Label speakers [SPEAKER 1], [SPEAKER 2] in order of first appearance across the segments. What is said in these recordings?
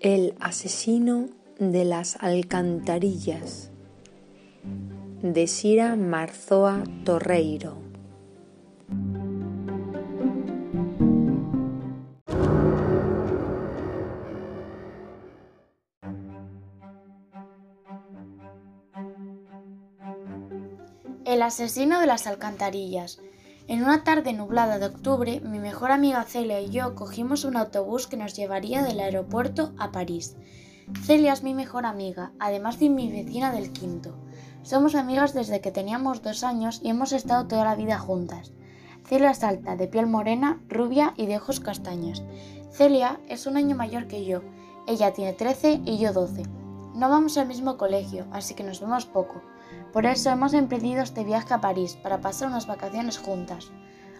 [SPEAKER 1] El asesino de las alcantarillas de Sira Marzoa Torreiro.
[SPEAKER 2] El asesino de las alcantarillas en una tarde nublada de octubre, mi mejor amiga Celia y yo cogimos un autobús que nos llevaría del aeropuerto a París. Celia es mi mejor amiga, además de mi vecina del quinto. Somos amigas desde que teníamos dos años y hemos estado toda la vida juntas. Celia es alta, de piel morena, rubia y de ojos castaños. Celia es un año mayor que yo. Ella tiene 13 y yo 12. No vamos al mismo colegio, así que nos vemos poco. Por eso hemos emprendido este viaje a París para pasar unas vacaciones juntas.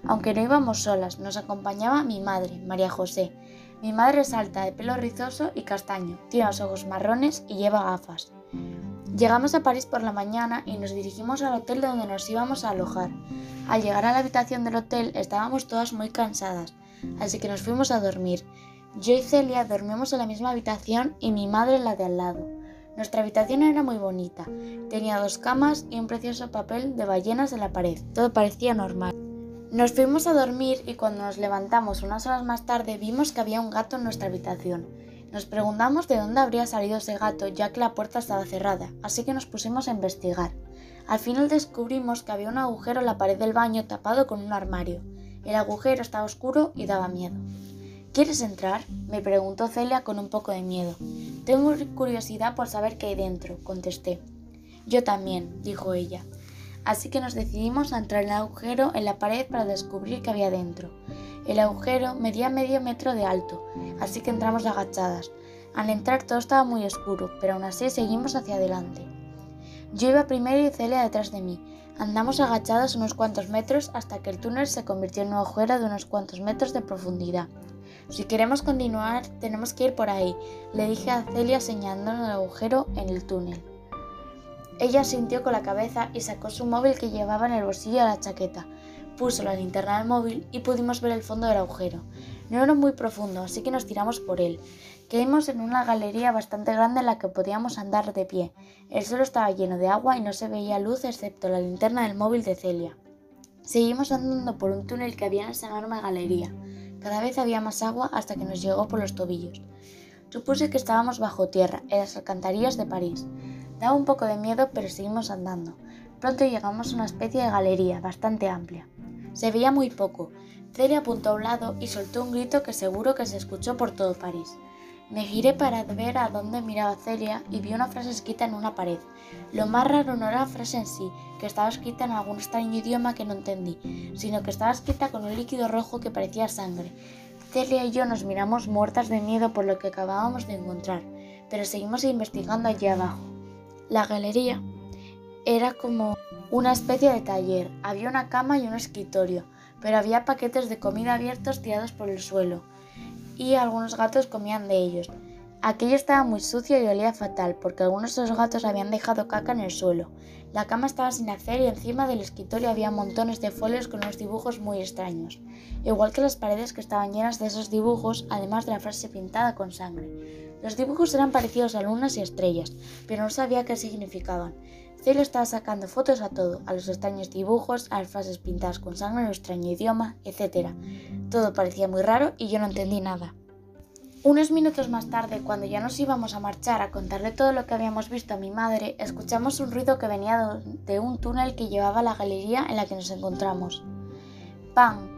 [SPEAKER 2] Aunque no íbamos solas, nos acompañaba mi madre, María José. Mi madre es alta, de pelo rizoso y castaño, tiene los ojos marrones y lleva gafas. Llegamos a París por la mañana y nos dirigimos al hotel donde nos íbamos a alojar. Al llegar a la habitación del hotel estábamos todas muy cansadas, así que nos fuimos a dormir. Yo y Celia dormimos en la misma habitación y mi madre en la de al lado. Nuestra habitación era muy bonita. Tenía dos camas y un precioso papel de ballenas en la pared. Todo parecía normal. Nos fuimos a dormir y cuando nos levantamos unas horas más tarde vimos que había un gato en nuestra habitación. Nos preguntamos de dónde habría salido ese gato ya que la puerta estaba cerrada, así que nos pusimos a investigar. Al final descubrimos que había un agujero en la pared del baño tapado con un armario. El agujero estaba oscuro y daba miedo. ¿Quieres entrar? me preguntó Celia con un poco de miedo. Tengo curiosidad por saber qué hay dentro, contesté. Yo también, dijo ella. Así que nos decidimos a entrar en el agujero en la pared para descubrir qué había dentro. El agujero medía medio metro de alto, así que entramos agachadas. Al entrar todo estaba muy oscuro, pero aún así seguimos hacia adelante. Yo iba primero y Celia detrás de mí. Andamos agachados unos cuantos metros hasta que el túnel se convirtió en un agujero de unos cuantos metros de profundidad. Si queremos continuar, tenemos que ir por ahí, le dije a Celia señalando el agujero en el túnel. Ella sintió con la cabeza y sacó su móvil que llevaba en el bolsillo de la chaqueta. Puso la linterna del móvil y pudimos ver el fondo del agujero. No era muy profundo, así que nos tiramos por él. Caímos en una galería bastante grande en la que podíamos andar de pie. El suelo estaba lleno de agua y no se veía luz excepto la linterna del móvil de Celia. Seguimos andando por un túnel que había en esa enorme galería. Cada vez había más agua hasta que nos llegó por los tobillos. Supuse que estábamos bajo tierra, en las alcantarillas de París. Daba un poco de miedo, pero seguimos andando. Pronto llegamos a una especie de galería bastante amplia. Se veía muy poco. Celia apuntó a un lado y soltó un grito que seguro que se escuchó por todo París. Me giré para ver a dónde miraba Celia y vi una frase escrita en una pared. Lo más raro no era la frase en sí, que estaba escrita en algún extraño idioma que no entendí, sino que estaba escrita con un líquido rojo que parecía sangre. Celia y yo nos miramos muertas de miedo por lo que acabábamos de encontrar, pero seguimos investigando allí abajo. La galería era como una especie de taller. Había una cama y un escritorio, pero había paquetes de comida abiertos tirados por el suelo y algunos gatos comían de ellos. Aquello estaba muy sucio y olía fatal, porque algunos de los gatos habían dejado caca en el suelo. La cama estaba sin hacer y encima del escritorio había montones de folios con unos dibujos muy extraños, igual que las paredes que estaban llenas de esos dibujos, además de la frase pintada con sangre. Los dibujos eran parecidos a lunas y estrellas, pero no sabía qué significaban. Celia estaba sacando fotos a todo, a los extraños dibujos, a las frases pintadas con sangre en un extraño idioma, etc. Todo parecía muy raro y yo no entendí nada. Unos minutos más tarde, cuando ya nos íbamos a marchar a contarle todo lo que habíamos visto a mi madre, escuchamos un ruido que venía de un túnel que llevaba a la galería en la que nos encontramos. ¡Pam!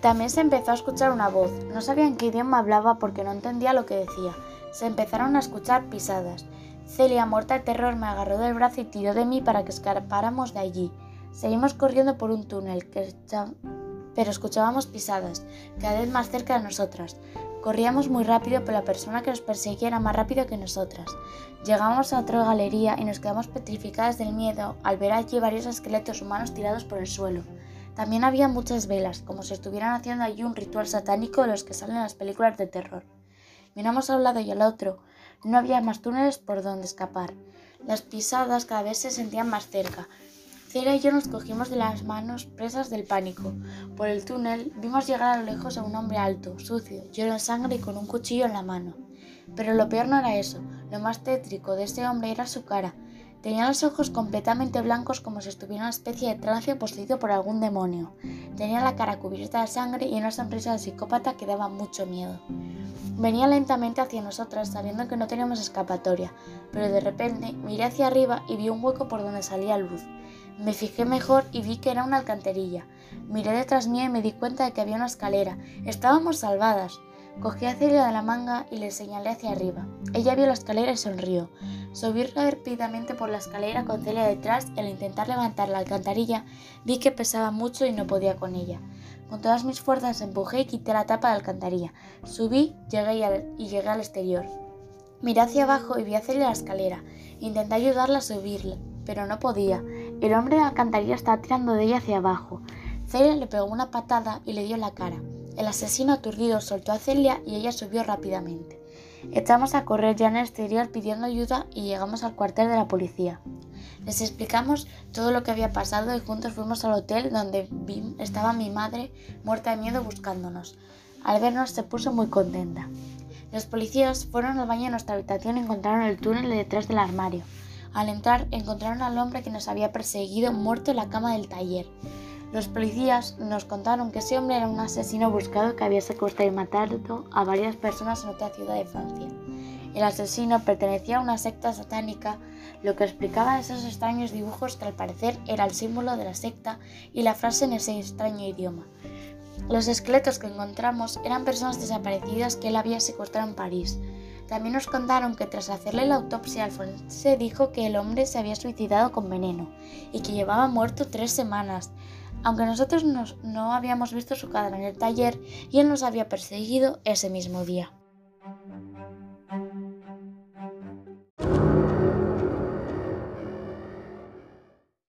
[SPEAKER 2] También se empezó a escuchar una voz. No sabía en qué idioma hablaba porque no entendía lo que decía. Se empezaron a escuchar pisadas. Celia, muerta de terror, me agarró del brazo y tiró de mí para que escapáramos de allí. Seguimos corriendo por un túnel, pero escuchábamos pisadas, cada vez más cerca de nosotras. Corríamos muy rápido, pero la persona que nos perseguía era más rápido que nosotras. Llegamos a otra galería y nos quedamos petrificadas del miedo al ver allí varios esqueletos humanos tirados por el suelo. También había muchas velas, como si estuvieran haciendo allí un ritual satánico de los que salen en las películas de terror. Miramos a un lado y al otro, no había más túneles por donde escapar. Las pisadas cada vez se sentían más cerca. Cera y yo nos cogimos de las manos presas del pánico. Por el túnel vimos llegar a lo lejos a un hombre alto, sucio, lleno de sangre y con un cuchillo en la mano. Pero lo peor no era eso, lo más tétrico de ese hombre era su cara. Tenía los ojos completamente blancos como si estuviera una especie de trance poseído por algún demonio. Tenía la cara cubierta de sangre y una sonrisa de psicópata que daba mucho miedo. Venía lentamente hacia nosotras sabiendo que no teníamos escapatoria, pero de repente miré hacia arriba y vi un hueco por donde salía luz. Me fijé mejor y vi que era una alcantarilla. Miré detrás mía y me di cuenta de que había una escalera. Estábamos salvadas. Cogí a Celia de la manga y le señalé hacia arriba. Ella vio la escalera y sonrió. Subí rápidamente por la escalera con Celia detrás y al intentar levantar la alcantarilla vi que pesaba mucho y no podía con ella. Con todas mis fuerzas empujé y quité la tapa de la alcantarilla. Subí llegué y llegué al exterior. Miré hacia abajo y vi a Celia la escalera. Intenté ayudarla a subirla, pero no podía. El hombre de la alcantarilla estaba tirando de ella hacia abajo. Celia le pegó una patada y le dio la cara. El asesino aturdido soltó a Celia y ella subió rápidamente. Echamos a correr ya en el exterior pidiendo ayuda y llegamos al cuartel de la policía. Les explicamos todo lo que había pasado y juntos fuimos al hotel donde estaba mi madre muerta de miedo buscándonos. Al vernos se puso muy contenta. Los policías fueron al baño de nuestra habitación y encontraron el túnel detrás del armario. Al entrar encontraron al hombre que nos había perseguido muerto en la cama del taller. Los policías nos contaron que ese hombre era un asesino buscado que había secuestrado y matado a varias personas en otra ciudad de Francia. El asesino pertenecía a una secta satánica, lo que explicaba esos extraños dibujos que al parecer era el símbolo de la secta y la frase en ese extraño idioma. Los esqueletos que encontramos eran personas desaparecidas que él había secuestrado en París. También nos contaron que tras hacerle la autopsia al forense dijo que el hombre se había suicidado con veneno y que llevaba muerto tres semanas, aunque nosotros no habíamos visto su cadáver en el taller y él nos había perseguido ese mismo día.